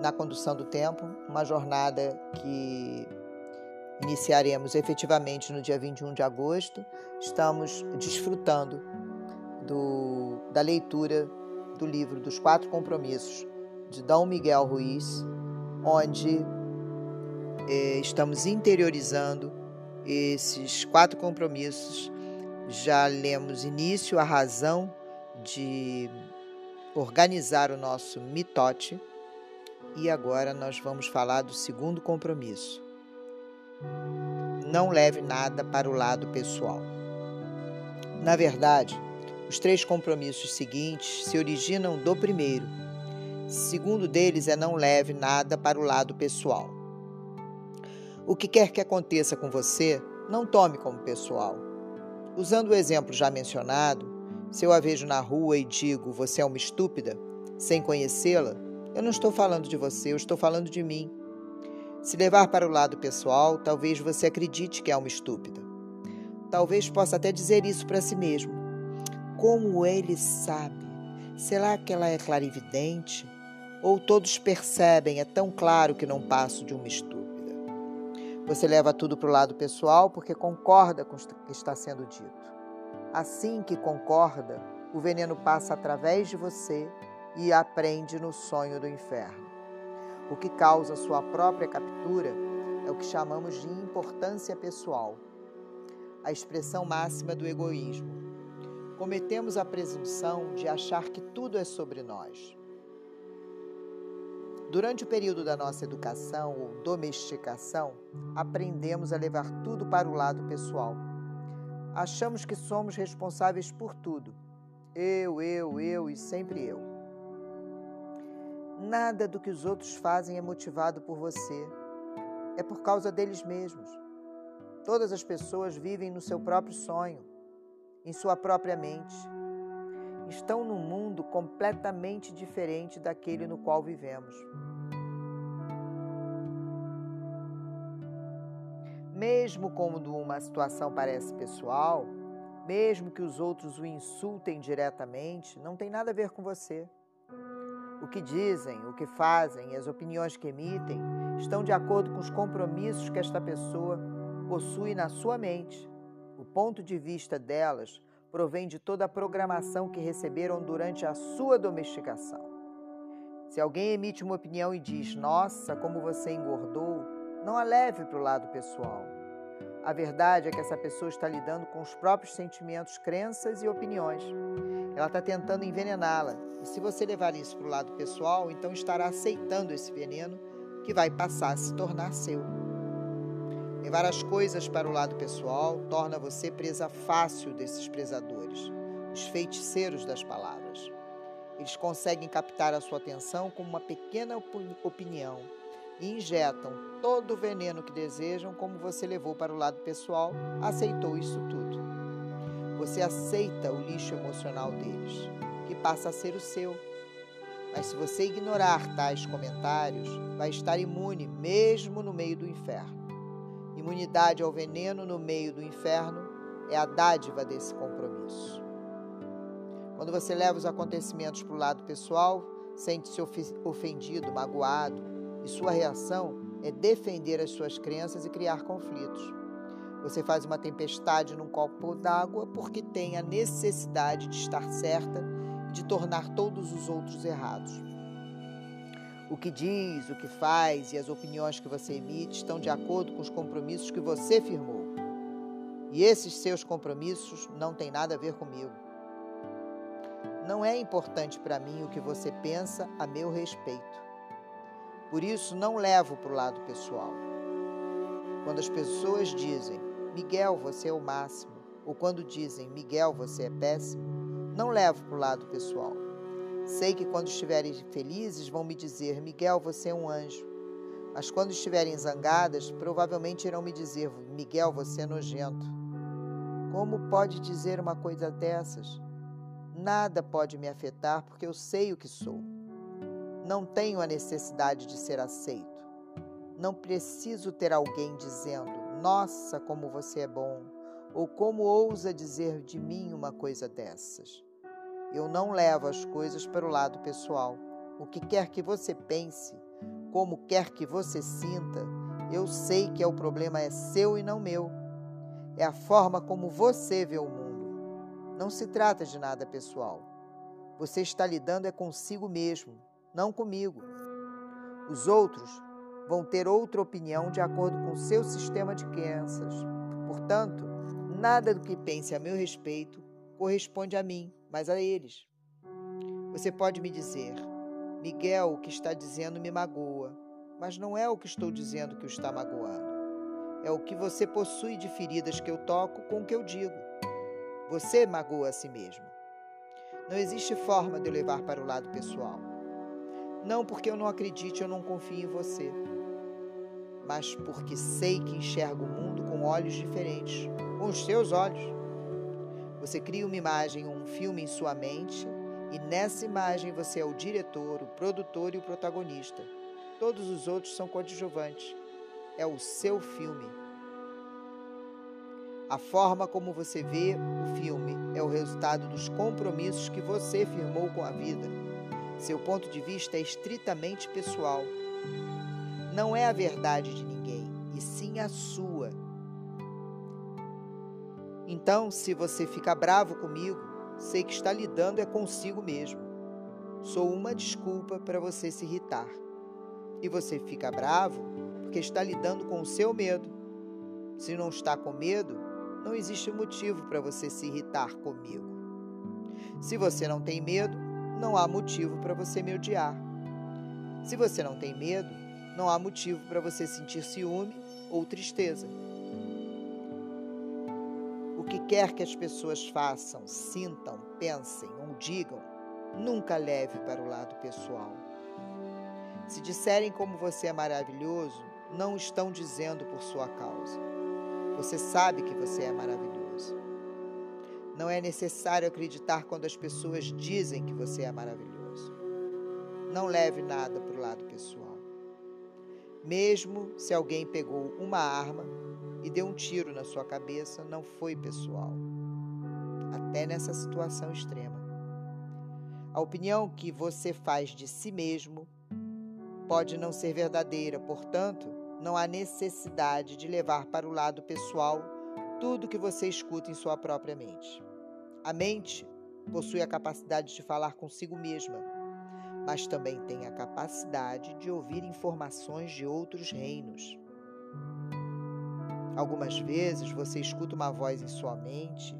na condução do tempo, uma jornada que iniciaremos efetivamente no dia 21 de agosto. Estamos desfrutando do, da leitura do livro dos Quatro Compromissos de Dom Miguel Ruiz, onde eh, estamos interiorizando esses quatro compromissos. Já lemos início, a razão de organizar o nosso mitote e agora nós vamos falar do segundo compromisso. Não leve nada para o lado pessoal. Na verdade, os três compromissos seguintes se originam do primeiro. Segundo deles é não leve nada para o lado pessoal. O que quer que aconteça com você, não tome como pessoal. Usando o exemplo já mencionado, se eu a vejo na rua e digo você é uma estúpida, sem conhecê-la, eu não estou falando de você, eu estou falando de mim. Se levar para o lado pessoal, talvez você acredite que é uma estúpida. Talvez possa até dizer isso para si mesmo. Como ele sabe? Será que ela é clarividente? Ou todos percebem, é tão claro que não passo de uma estúpida? Você leva tudo para o lado pessoal porque concorda com o que está sendo dito. Assim que concorda, o veneno passa através de você e aprende no sonho do inferno. O que causa sua própria captura é o que chamamos de importância pessoal, a expressão máxima do egoísmo cometemos a presunção de achar que tudo é sobre nós. Durante o período da nossa educação ou domesticação, aprendemos a levar tudo para o lado pessoal. Achamos que somos responsáveis por tudo. Eu, eu, eu e sempre eu. Nada do que os outros fazem é motivado por você. É por causa deles mesmos. Todas as pessoas vivem no seu próprio sonho em sua própria mente. Estão num mundo completamente diferente daquele no qual vivemos. Mesmo quando uma situação parece pessoal, mesmo que os outros o insultem diretamente, não tem nada a ver com você. O que dizem, o que fazem e as opiniões que emitem estão de acordo com os compromissos que esta pessoa possui na sua mente o ponto de vista delas provém de toda a programação que receberam durante a sua domesticação. Se alguém emite uma opinião e diz, nossa, como você engordou, não a leve para o lado pessoal. A verdade é que essa pessoa está lidando com os próprios sentimentos, crenças e opiniões. Ela está tentando envenená-la. E se você levar isso para o lado pessoal, então estará aceitando esse veneno que vai passar a se tornar seu. Levar as coisas para o lado pessoal torna você presa fácil desses prezadores, os feiticeiros das palavras. Eles conseguem captar a sua atenção com uma pequena opinião e injetam todo o veneno que desejam, como você levou para o lado pessoal, aceitou isso tudo. Você aceita o lixo emocional deles, que passa a ser o seu. Mas se você ignorar tais comentários, vai estar imune mesmo no meio do inferno. Imunidade ao veneno no meio do inferno é a dádiva desse compromisso. Quando você leva os acontecimentos para o lado pessoal, sente-se ofendido, magoado, e sua reação é defender as suas crenças e criar conflitos. Você faz uma tempestade num copo d'água porque tem a necessidade de estar certa e de tornar todos os outros errados. O que diz, o que faz e as opiniões que você emite estão de acordo com os compromissos que você firmou. E esses seus compromissos não têm nada a ver comigo. Não é importante para mim o que você pensa a meu respeito. Por isso, não levo para o lado pessoal. Quando as pessoas dizem, Miguel, você é o máximo, ou quando dizem, Miguel, você é péssimo, não levo para o lado pessoal. Sei que quando estiverem felizes vão me dizer: Miguel, você é um anjo. Mas quando estiverem zangadas, provavelmente irão me dizer: Miguel, você é nojento. Como pode dizer uma coisa dessas? Nada pode me afetar porque eu sei o que sou. Não tenho a necessidade de ser aceito. Não preciso ter alguém dizendo: Nossa, como você é bom, ou como ousa dizer de mim uma coisa dessas. Eu não levo as coisas para o lado pessoal. O que quer que você pense, como quer que você sinta, eu sei que é o problema é seu e não meu. É a forma como você vê o mundo. Não se trata de nada pessoal. Você está lidando é consigo mesmo, não comigo. Os outros vão ter outra opinião de acordo com seu sistema de crenças. Portanto, nada do que pense a meu respeito corresponde a mim, mas a eles. Você pode me dizer, Miguel, o que está dizendo me magoa, mas não é o que estou dizendo que o está magoando. É o que você possui de feridas que eu toco com o que eu digo. Você magoa a si mesmo. Não existe forma de eu levar para o lado pessoal. Não porque eu não acredite ou não confie em você, mas porque sei que enxergo o mundo com olhos diferentes, com os seus olhos. Você cria uma imagem ou um filme em sua mente e nessa imagem você é o diretor, o produtor e o protagonista. Todos os outros são coadjuvantes. É o seu filme. A forma como você vê o filme é o resultado dos compromissos que você firmou com a vida. Seu ponto de vista é estritamente pessoal. Não é a verdade de ninguém, e sim a sua. Então, se você fica bravo comigo, sei que está lidando é consigo mesmo. Sou uma desculpa para você se irritar. E você fica bravo porque está lidando com o seu medo. Se não está com medo, não existe motivo para você se irritar comigo. Se você não tem medo, não há motivo para você me odiar. Se você não tem medo, não há motivo para você sentir ciúme ou tristeza. O que quer que as pessoas façam, sintam, pensem ou digam, nunca leve para o lado pessoal. Se disserem como você é maravilhoso, não estão dizendo por sua causa. Você sabe que você é maravilhoso. Não é necessário acreditar quando as pessoas dizem que você é maravilhoso. Não leve nada para o lado pessoal. Mesmo se alguém pegou uma arma e deu um tiro na sua cabeça, não foi pessoal. Até nessa situação extrema. A opinião que você faz de si mesmo pode não ser verdadeira, portanto, não há necessidade de levar para o lado pessoal tudo que você escuta em sua própria mente. A mente possui a capacidade de falar consigo mesma, mas também tem a capacidade de ouvir informações de outros reinos. Algumas vezes você escuta uma voz em sua mente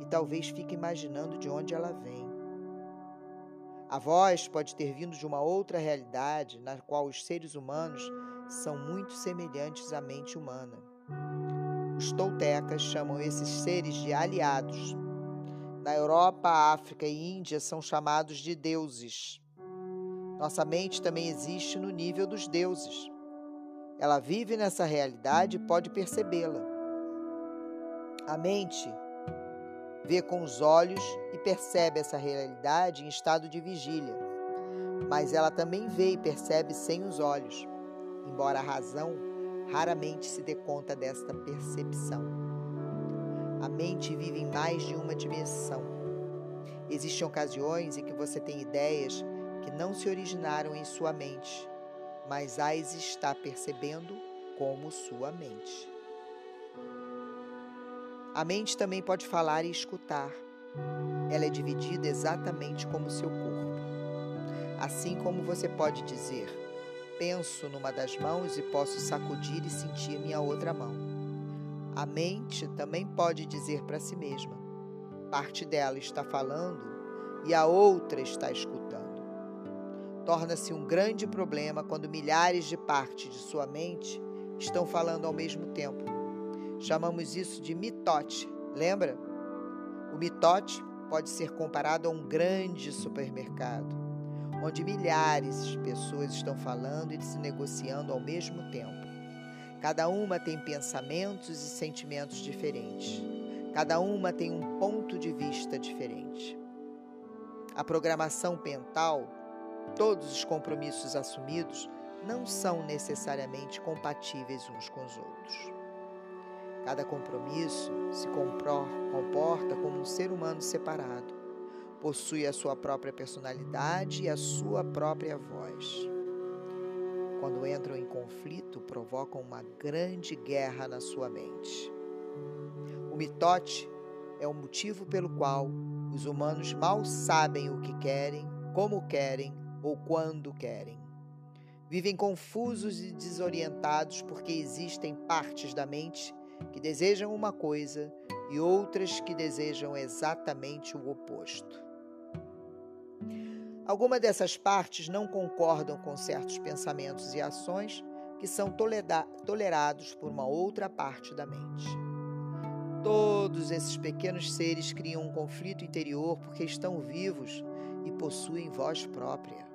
e talvez fique imaginando de onde ela vem. A voz pode ter vindo de uma outra realidade na qual os seres humanos são muito semelhantes à mente humana. Os toltecas chamam esses seres de aliados. Na Europa, África e Índia são chamados de deuses. Nossa mente também existe no nível dos deuses. Ela vive nessa realidade e pode percebê-la. A mente vê com os olhos e percebe essa realidade em estado de vigília. Mas ela também vê e percebe sem os olhos, embora a razão raramente se dê conta desta percepção. A mente vive em mais de uma dimensão. Existem ocasiões em que você tem ideias que não se originaram em sua mente, mas as está percebendo como sua mente. A mente também pode falar e escutar. Ela é dividida exatamente como seu corpo. Assim como você pode dizer: penso numa das mãos e posso sacudir e sentir minha outra mão. A mente também pode dizer para si mesma: parte dela está falando e a outra está escutando. Torna-se um grande problema quando milhares de partes de sua mente estão falando ao mesmo tempo Chamamos isso de mitote, lembra? O mitote pode ser comparado a um grande supermercado, onde milhares de pessoas estão falando e se negociando ao mesmo tempo. Cada uma tem pensamentos e sentimentos diferentes. Cada uma tem um ponto de vista diferente. A programação mental, todos os compromissos assumidos, não são necessariamente compatíveis uns com os outros. Cada compromisso se comporta como um ser humano separado. Possui a sua própria personalidade e a sua própria voz. quando entram em conflito, provocam uma grande guerra na sua mente. O mitote é o motivo pelo qual os humanos mal sabem o que querem, como querem ou quando querem. Vivem confusos e desorientados porque existem partes da mente que desejam uma coisa e outras que desejam exatamente o oposto. Algumas dessas partes não concordam com certos pensamentos e ações que são tolerados por uma outra parte da mente. Todos esses pequenos seres criam um conflito interior porque estão vivos e possuem voz própria.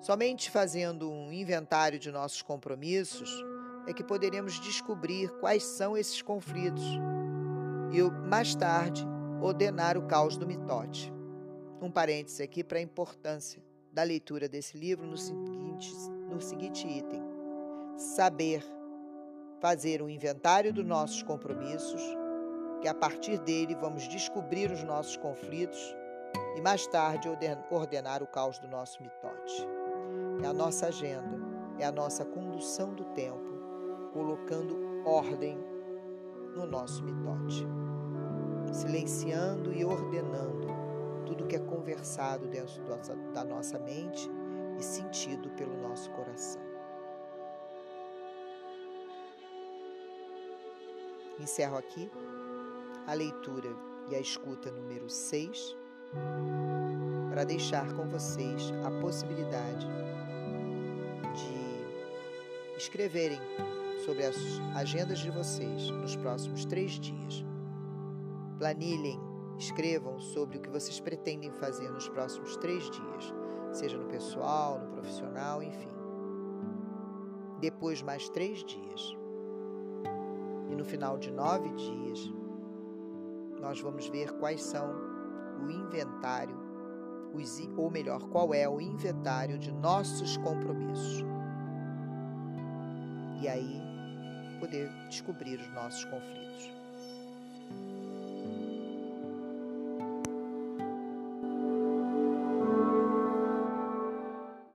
Somente fazendo um inventário de nossos compromissos é que poderemos descobrir quais são esses conflitos e, mais tarde, ordenar o caos do mitote. Um parêntese aqui para a importância da leitura desse livro no seguinte, no seguinte item: saber fazer um inventário dos nossos compromissos, que a partir dele vamos descobrir os nossos conflitos e mais tarde ordenar o caos do nosso mitote. É a nossa agenda, é a nossa condução do tempo, colocando ordem no nosso mitote, silenciando e ordenando tudo que é conversado dentro da nossa mente e sentido pelo nosso coração. Encerro aqui a leitura e a escuta número 6 para deixar com vocês a possibilidade de escreverem sobre as agendas de vocês nos próximos três dias. Planilhem, escrevam sobre o que vocês pretendem fazer nos próximos três dias, seja no pessoal, no profissional, enfim. Depois, mais três dias. E no final de nove dias, nós vamos ver quais são o inventário, os, ou melhor, qual é o inventário de nossos compromissos. E aí poder descobrir os nossos conflitos.